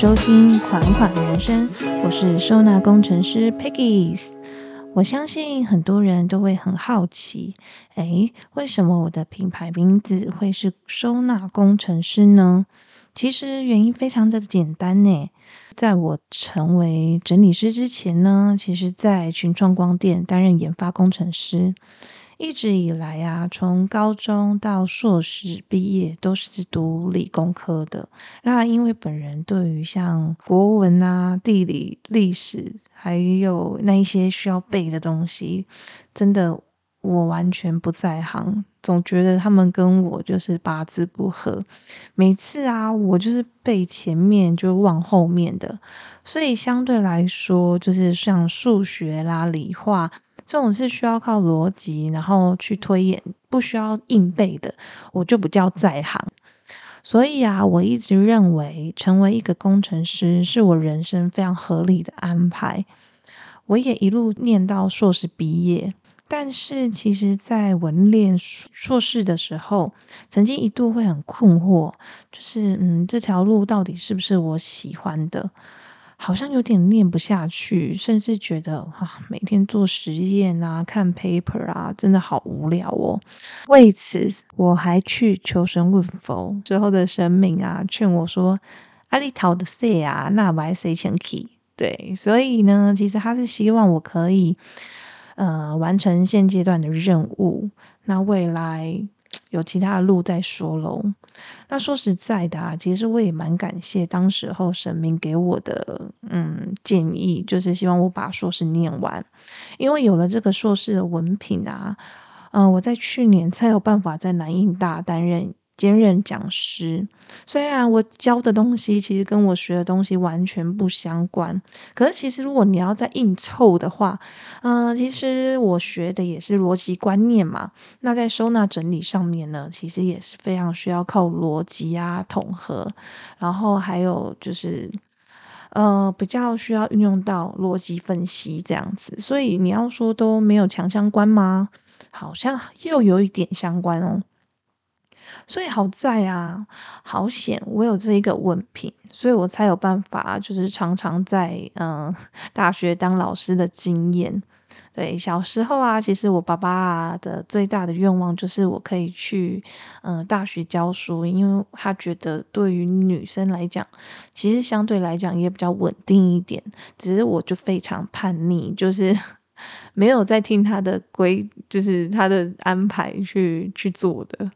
收听《款款人生》，我是收纳工程师 Peggy。我相信很多人都会很好奇，诶，为什么我的品牌名字会是收纳工程师呢？其实原因非常的简单呢。在我成为整理师之前呢，其实在群创光电担任研发工程师。一直以来啊，从高中到硕士毕业都是读理工科的。那因为本人对于像国文啊、地理、历史，还有那一些需要背的东西，真的我完全不在行。总觉得他们跟我就是八字不合。每次啊，我就是背前面就忘后面的，所以相对来说，就是像数学啦、理化。这种是需要靠逻辑，然后去推演，不需要硬背的，我就不叫在行。所以啊，我一直认为成为一个工程师是我人生非常合理的安排。我也一路念到硕士毕业，但是其实，在文练硕士的时候，曾经一度会很困惑，就是嗯，这条路到底是不是我喜欢的？好像有点念不下去，甚至觉得啊，每天做实验啊、看 paper 啊，真的好无聊哦。为此，我还去求神问佛，之后的神明啊，劝我说：“阿里逃的谁啊？那白谁前去？”对，所以呢，其实他是希望我可以呃完成现阶段的任务，那未来。有其他的路再说喽。那说实在的啊，其实我也蛮感谢当时候神明给我的嗯建议，就是希望我把硕士念完，因为有了这个硕士的文凭啊，嗯，我在去年才有办法在南印大担任。兼任讲师，虽然我教的东西其实跟我学的东西完全不相关，可是其实如果你要再硬凑的话，嗯，其实我学的也是逻辑观念嘛。那在收纳整理上面呢，其实也是非常需要靠逻辑啊、统合，然后还有就是，呃，比较需要运用到逻辑分析这样子。所以你要说都没有强相关吗？好像又有一点相关哦。所以好在啊，好险我有这一个文凭，所以我才有办法，就是常常在嗯大学当老师的经验。对，小时候啊，其实我爸爸的最大的愿望就是我可以去嗯大学教书，因为他觉得对于女生来讲，其实相对来讲也比较稳定一点。只是我就非常叛逆，就是 没有在听他的规，就是他的安排去去做的。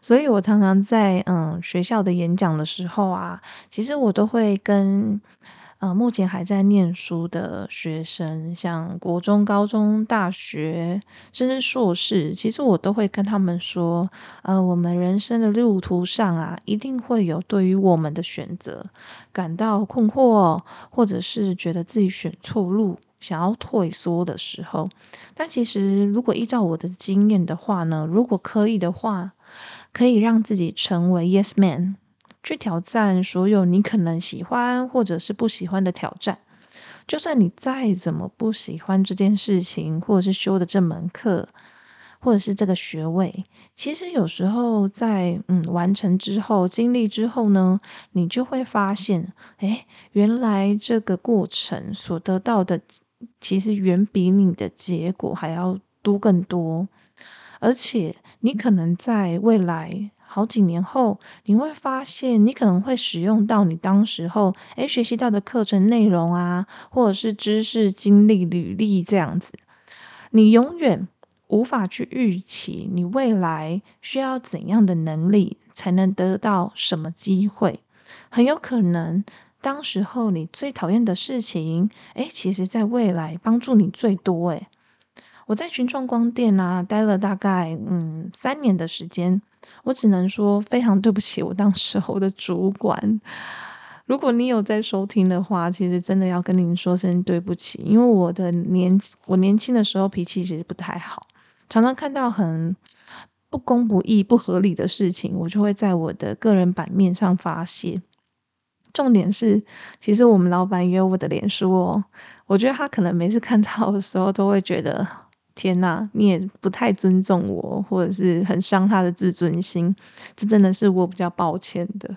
所以，我常常在嗯学校的演讲的时候啊，其实我都会跟呃目前还在念书的学生，像国中、高中、大学，甚至硕士，其实我都会跟他们说，呃，我们人生的路途上啊，一定会有对于我们的选择感到困惑，或者是觉得自己选错路，想要退缩的时候。但其实，如果依照我的经验的话呢，如果可以的话，可以让自己成为 Yes Man，去挑战所有你可能喜欢或者是不喜欢的挑战。就算你再怎么不喜欢这件事情，或者是修的这门课，或者是这个学位，其实有时候在嗯完成之后、经历之后呢，你就会发现，哎，原来这个过程所得到的，其实远比你的结果还要多更多。而且，你可能在未来好几年后，你会发现，你可能会使用到你当时候诶学习到的课程内容啊，或者是知识、经历、履历这样子。你永远无法去预期你未来需要怎样的能力才能得到什么机会。很有可能，当时候你最讨厌的事情，诶，其实在未来帮助你最多。诶。我在群创光电啊待了大概嗯三年的时间，我只能说非常对不起我当时候的主管。如果你有在收听的话，其实真的要跟您说声对不起，因为我的年我年轻的时候脾气其实不太好，常常看到很不公不义、不合理的事情，我就会在我的个人版面上发泄。重点是，其实我们老板也有我的脸书哦，我觉得他可能每次看到的时候都会觉得。天呐，你也不太尊重我，或者是很伤他的自尊心，这真的是我比较抱歉的。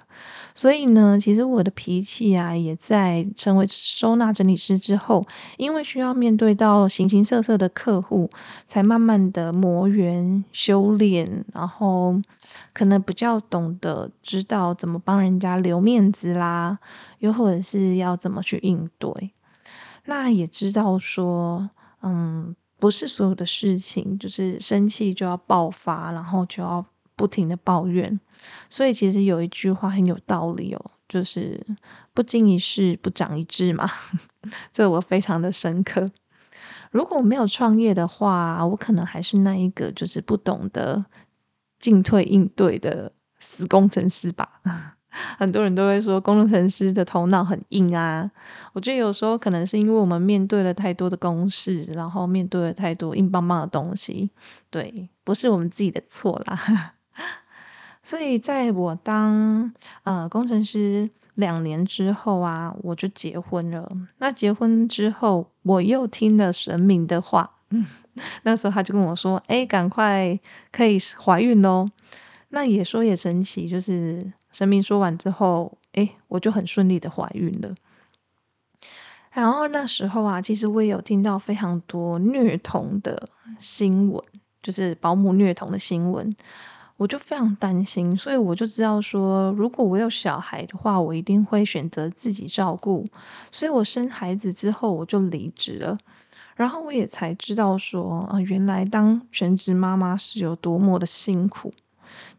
所以呢，其实我的脾气啊，也在成为收纳整理师之后，因为需要面对到形形色色的客户，才慢慢的磨圆、修炼，然后可能比较懂得知道怎么帮人家留面子啦，又或者是要怎么去应对。那也知道说，嗯。不是所有的事情就是生气就要爆发，然后就要不停的抱怨。所以其实有一句话很有道理哦，就是不经一事不长一智嘛。这我非常的深刻。如果我没有创业的话，我可能还是那一个就是不懂得进退应对的死工程师吧。很多人都会说工程师的头脑很硬啊，我觉得有时候可能是因为我们面对了太多的公式，然后面对了太多硬邦邦的东西，对，不是我们自己的错啦。所以在我当呃工程师两年之后啊，我就结婚了。那结婚之后，我又听了神明的话，那时候他就跟我说：“哎，赶快可以怀孕喽。”那也说也神奇，就是。神明说完之后，诶，我就很顺利的怀孕了。然后那时候啊，其实我也有听到非常多虐童的新闻，就是保姆虐童的新闻，我就非常担心，所以我就知道说，如果我有小孩的话，我一定会选择自己照顾。所以我生孩子之后，我就离职了。然后我也才知道说，啊，原来当全职妈妈是有多么的辛苦。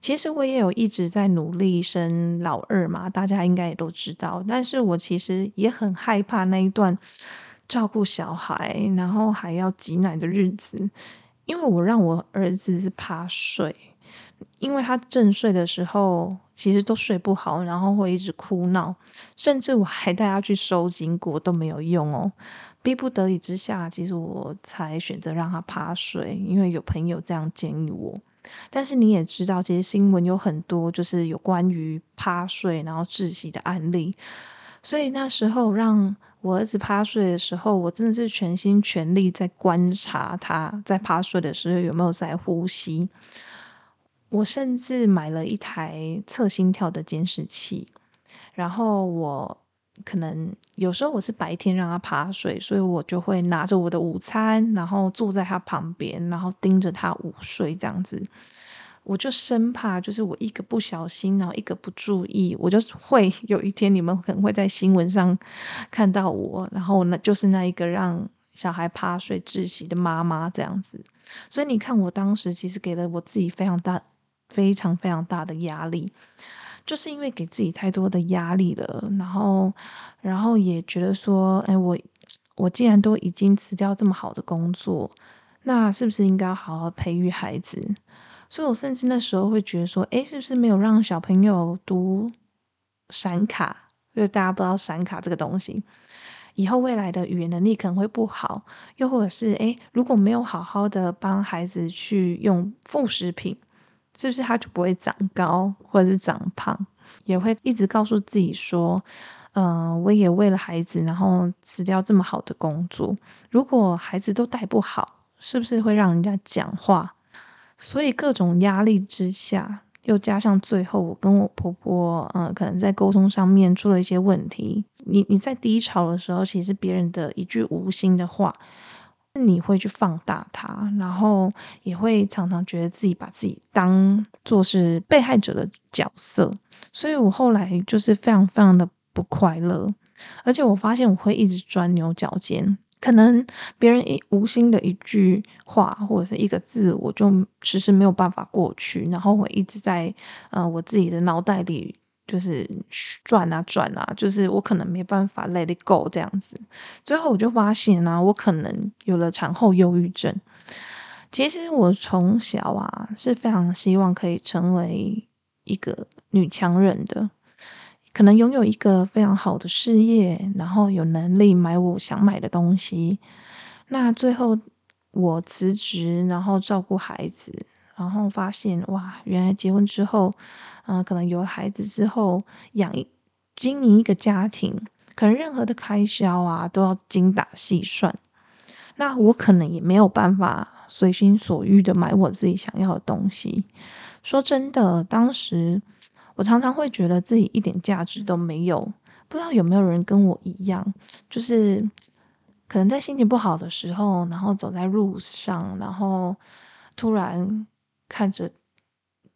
其实我也有一直在努力生老二嘛，大家应该也都知道。但是我其实也很害怕那一段照顾小孩，然后还要挤奶的日子，因为我让我儿子是趴睡，因为他正睡的时候其实都睡不好，然后会一直哭闹，甚至我还带他去收金过都没有用哦。逼不得已之下，其实我才选择让他趴睡，因为有朋友这样建议我。但是你也知道，其实新闻有很多就是有关于趴睡然后窒息的案例，所以那时候让我儿子趴睡的时候，我真的是全心全力在观察他在趴睡的时候有没有在呼吸。我甚至买了一台测心跳的监视器，然后我。可能有时候我是白天让他趴睡，所以我就会拿着我的午餐，然后坐在他旁边，然后盯着他午睡这样子。我就生怕就是我一个不小心，然后一个不注意，我就会有一天你们可能会在新闻上看到我，然后那就是那一个让小孩趴睡窒息的妈妈这样子。所以你看，我当时其实给了我自己非常大、非常非常大的压力。就是因为给自己太多的压力了，然后，然后也觉得说，哎，我我既然都已经辞掉这么好的工作，那是不是应该好好培育孩子？所以我甚至那时候会觉得说，哎，是不是没有让小朋友读闪卡？就大家不知道闪卡这个东西，以后未来的语言能力可能会不好，又或者是哎，如果没有好好的帮孩子去用副食品。是不是他就不会长高，或者是长胖？也会一直告诉自己说：“嗯，我也为了孩子，然后辞掉这么好的工作。如果孩子都带不好，是不是会让人家讲话？”所以各种压力之下，又加上最后我跟我婆婆，嗯，可能在沟通上面出了一些问题。你你在低潮的时候，其实别人的一句无心的话。你会去放大它，然后也会常常觉得自己把自己当做是被害者的角色，所以我后来就是非常非常的不快乐，而且我发现我会一直钻牛角尖，可能别人一无心的一句话或者是一个字，我就迟迟没有办法过去，然后我一直在呃我自己的脑袋里。就是转啊转啊，就是我可能没办法 let it go 这样子。最后我就发现啊，我可能有了产后忧郁症。其实我从小啊是非常希望可以成为一个女强人的，可能拥有一个非常好的事业，然后有能力买我想买的东西。那最后我辞职，然后照顾孩子。然后发现哇，原来结婚之后，嗯，可能有了孩子之后，养一经营一个家庭，可能任何的开销啊都要精打细算。那我可能也没有办法随心所欲的买我自己想要的东西。说真的，当时我常常会觉得自己一点价值都没有。不知道有没有人跟我一样，就是可能在心情不好的时候，然后走在路上，然后突然看着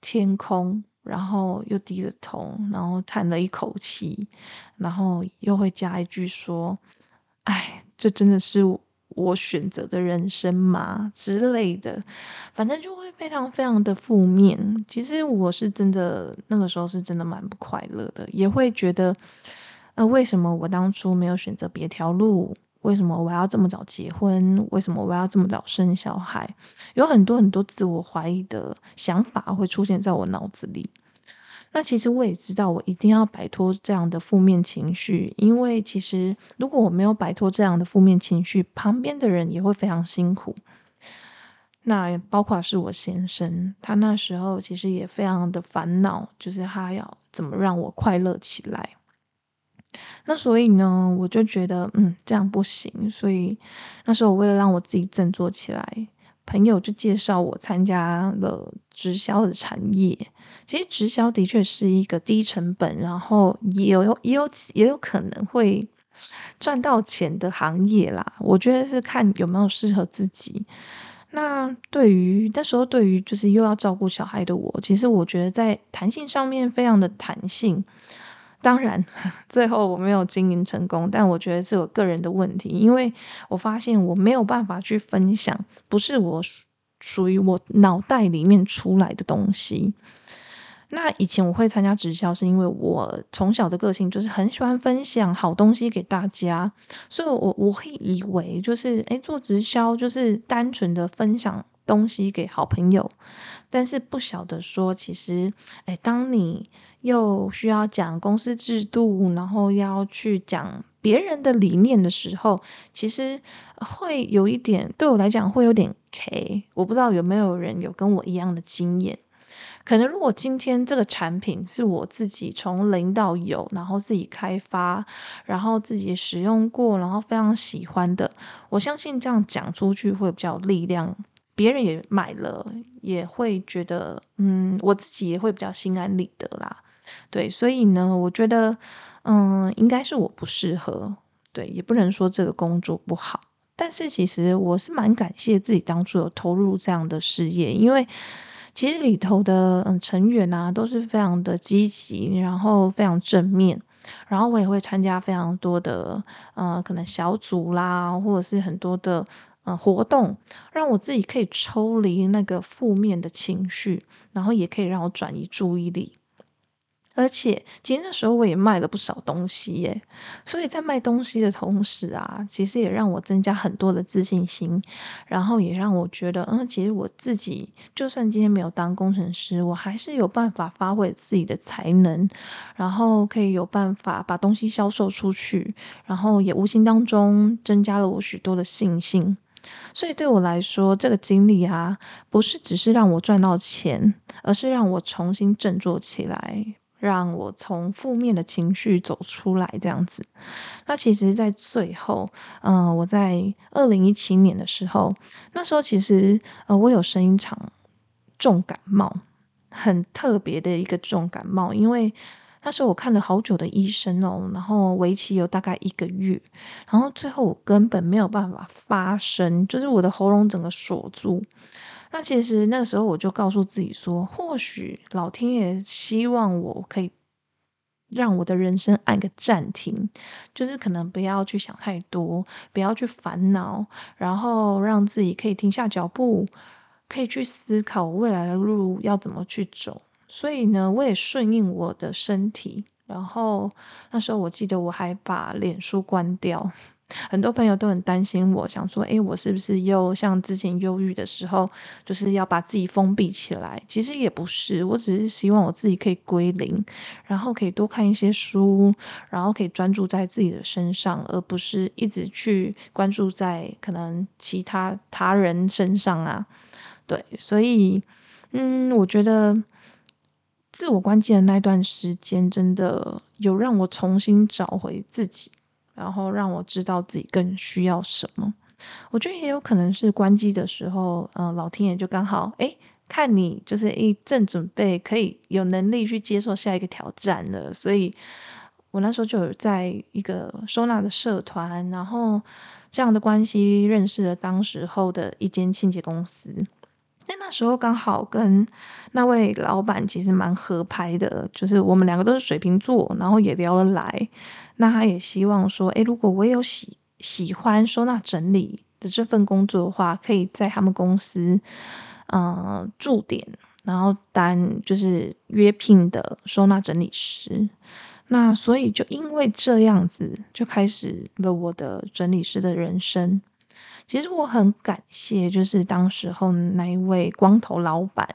天空。然后又低着头，然后叹了一口气，然后又会加一句说：“哎，这真的是我选择的人生吗？”之类的，反正就会非常非常的负面。其实我是真的那个时候是真的蛮不快乐的，也会觉得，呃，为什么我当初没有选择别条路？为什么我要这么早结婚？为什么我要这么早生小孩？有很多很多自我怀疑的想法会出现在我脑子里。那其实我也知道，我一定要摆脱这样的负面情绪，因为其实如果我没有摆脱这样的负面情绪，旁边的人也会非常辛苦。那包括是我先生，他那时候其实也非常的烦恼，就是他要怎么让我快乐起来。那所以呢，我就觉得，嗯，这样不行。所以那时候，我为了让我自己振作起来，朋友就介绍我参加了直销的产业。其实直销的确是一个低成本，然后也有也有也有可能会赚到钱的行业啦。我觉得是看有没有适合自己。那对于那时候，对于就是又要照顾小孩的我，其实我觉得在弹性上面非常的弹性。当然，最后我没有经营成功，但我觉得是我个人的问题，因为我发现我没有办法去分享，不是我属于我脑袋里面出来的东西。那以前我会参加直销，是因为我从小的个性就是很喜欢分享好东西给大家，所以我我会以为就是诶做直销就是单纯的分享东西给好朋友，但是不晓得说其实诶当你。又需要讲公司制度，然后要去讲别人的理念的时候，其实会有一点对我来讲会有点 K。我不知道有没有人有跟我一样的经验。可能如果今天这个产品是我自己从零到有，然后自己开发，然后自己使用过，然后非常喜欢的，我相信这样讲出去会比较有力量。别人也买了，也会觉得，嗯，我自己也会比较心安理得啦。对，所以呢，我觉得，嗯，应该是我不适合，对，也不能说这个工作不好，但是其实我是蛮感谢自己当初有投入这样的事业，因为其实里头的嗯成员啊都是非常的积极，然后非常正面，然后我也会参加非常多的呃可能小组啦，或者是很多的呃活动，让我自己可以抽离那个负面的情绪，然后也可以让我转移注意力。而且，其实那时候我也卖了不少东西耶，所以在卖东西的同时啊，其实也让我增加很多的自信心，然后也让我觉得，嗯，其实我自己就算今天没有当工程师，我还是有办法发挥自己的才能，然后可以有办法把东西销售出去，然后也无形当中增加了我许多的信心。所以对我来说，这个经历啊，不是只是让我赚到钱，而是让我重新振作起来。让我从负面的情绪走出来，这样子。那其实，在最后，嗯，我在二零一七年的时候，那时候其实，呃，我有生一场重感冒，很特别的一个重感冒，因为那时候我看了好久的医生哦，然后为期有大概一个月，然后最后我根本没有办法发声，就是我的喉咙整个锁住。那其实那时候我就告诉自己说，或许老天爷希望我可以让我的人生按个暂停，就是可能不要去想太多，不要去烦恼，然后让自己可以停下脚步，可以去思考未来的路要怎么去走。所以呢，我也顺应我的身体，然后那时候我记得我还把脸书关掉。很多朋友都很担心，我想说，诶，我是不是又像之前忧郁的时候，就是要把自己封闭起来？其实也不是，我只是希望我自己可以归零，然后可以多看一些书，然后可以专注在自己的身上，而不是一直去关注在可能其他他人身上啊。对，所以，嗯，我觉得自我关机的那段时间，真的有让我重新找回自己。然后让我知道自己更需要什么。我觉得也有可能是关机的时候，嗯，老天爷就刚好哎，看你就是一正准备可以有能力去接受下一个挑战了，所以我那时候就有在一个收纳的社团，然后这样的关系认识了当时候的一间清洁公司。那那时候刚好跟那位老板其实蛮合拍的，就是我们两个都是水瓶座，然后也聊得来。那他也希望说，诶，如果我有喜喜欢收纳整理的这份工作的话，可以在他们公司，嗯，驻点，然后当就是约聘的收纳整理师。那所以就因为这样子，就开始了我的整理师的人生。其实我很感谢，就是当时候那一位光头老板，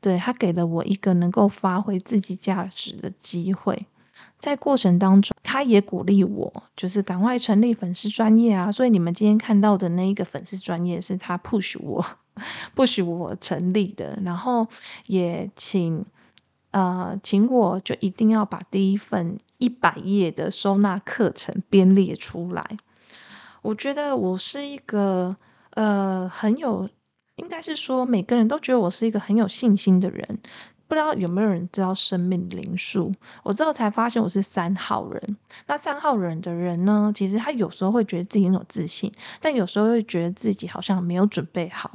对他给了我一个能够发挥自己价值的机会。在过程当中，他也鼓励我，就是赶快成立粉丝专业啊。所以你们今天看到的那一个粉丝专业，是他 push 我，push 我成立的。然后也请呃，请我就一定要把第一份一百页的收纳课程编列出来。我觉得我是一个呃很有，应该是说每个人都觉得我是一个很有信心的人。不知道有没有人知道生命灵数？我之后才发现我是三号人。那三号人的人呢，其实他有时候会觉得自己很有自信，但有时候会觉得自己好像没有准备好。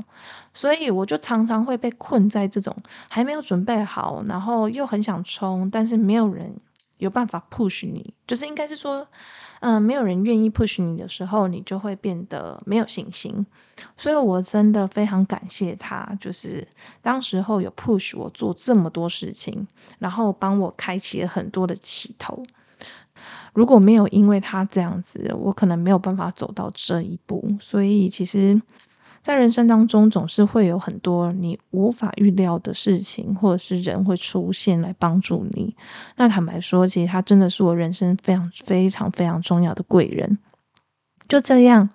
所以我就常常会被困在这种还没有准备好，然后又很想冲，但是没有人有办法 push 你，就是应该是说。嗯，没有人愿意 push 你的时候，你就会变得没有信心。所以我真的非常感谢他，就是当时候有 push 我做这么多事情，然后帮我开启了很多的起头。如果没有因为他这样子，我可能没有办法走到这一步。所以其实。在人生当中，总是会有很多你无法预料的事情，或者是人会出现来帮助你。那坦白说，其实他真的是我人生非常非常非常重要的贵人。就这样。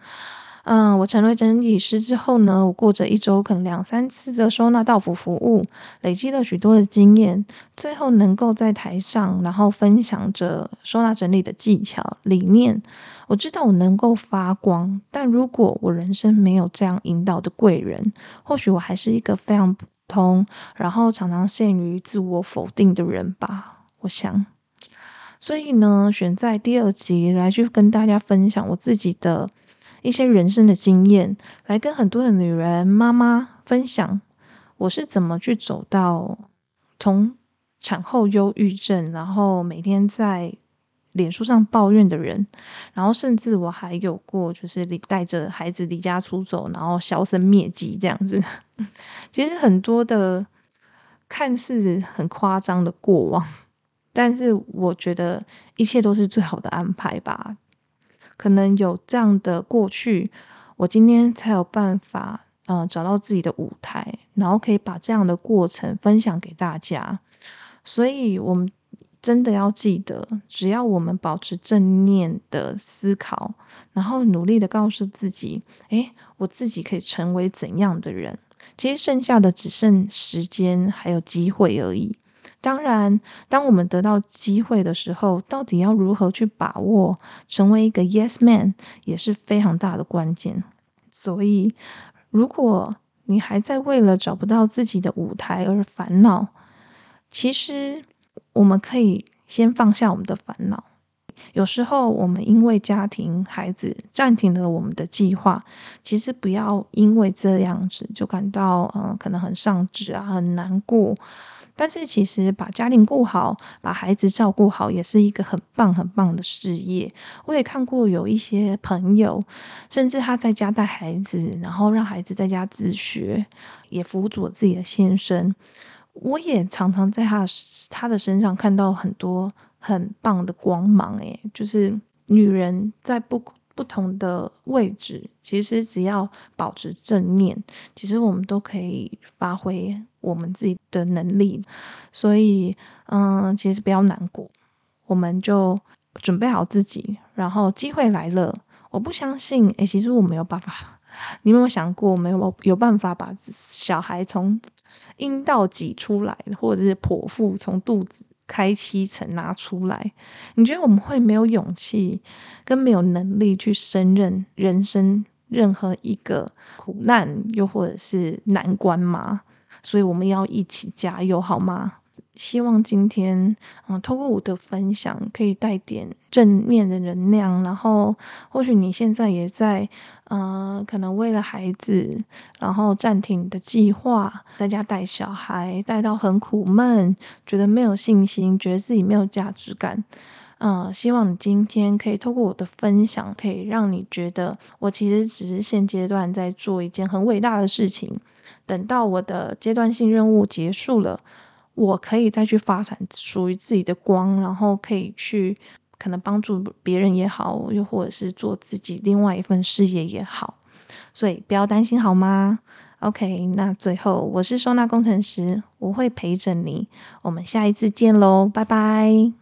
嗯，我成为整理师之后呢，我过着一周可能两三次的收纳到府服务，累积了许多的经验，最后能够在台上，然后分享着收纳整理的技巧理念。我知道我能够发光，但如果我人生没有这样引导的贵人，或许我还是一个非常普通，然后常常陷于自我否定的人吧。我想，所以呢，选在第二集来去跟大家分享我自己的。一些人生的经验，来跟很多的女人妈妈分享，我是怎么去走到从产后忧郁症，然后每天在脸书上抱怨的人，然后甚至我还有过就是离带着孩子离家出走，然后销声灭迹这样子。其实很多的看似很夸张的过往，但是我觉得一切都是最好的安排吧。可能有这样的过去，我今天才有办法，嗯，找到自己的舞台，然后可以把这样的过程分享给大家。所以，我们真的要记得，只要我们保持正念的思考，然后努力的告诉自己，诶，我自己可以成为怎样的人？其实剩下的只剩时间还有机会而已。当然，当我们得到机会的时候，到底要如何去把握，成为一个 yes man，也是非常大的关键。所以，如果你还在为了找不到自己的舞台而烦恼，其实我们可以先放下我们的烦恼。有时候，我们因为家庭、孩子暂停了我们的计划，其实不要因为这样子就感到嗯，可能很丧志啊，很难过。但是其实把家庭顾好，把孩子照顾好，也是一个很棒很棒的事业。我也看过有一些朋友，甚至他在家带孩子，然后让孩子在家自学，也辅佐自己的先生。我也常常在他他的身上看到很多很棒的光芒。诶，就是女人在不。不同的位置，其实只要保持正念，其实我们都可以发挥我们自己的能力。所以，嗯，其实不要难过，我们就准备好自己，然后机会来了，我不相信，诶，其实我没有办法。你有没有想过，没有有办法把小孩从阴道挤出来，或者是剖腹从肚子？开七层拿出来，你觉得我们会没有勇气跟没有能力去胜任人生任何一个苦难，又或者是难关吗？所以我们要一起加油，好吗？希望今天，嗯，透过我的分享，可以带点正面的能量。然后，或许你现在也在，呃，可能为了孩子，然后暂停你的计划，在家带小孩，带到很苦闷，觉得没有信心，觉得自己没有价值感。嗯，希望你今天可以透过我的分享，可以让你觉得，我其实只是现阶段在做一件很伟大的事情。等到我的阶段性任务结束了。我可以再去发展属于自己的光，然后可以去可能帮助别人也好，又或者是做自己另外一份事业也好，所以不要担心好吗？OK，那最后我是收纳工程师，我会陪着你，我们下一次见喽，拜拜。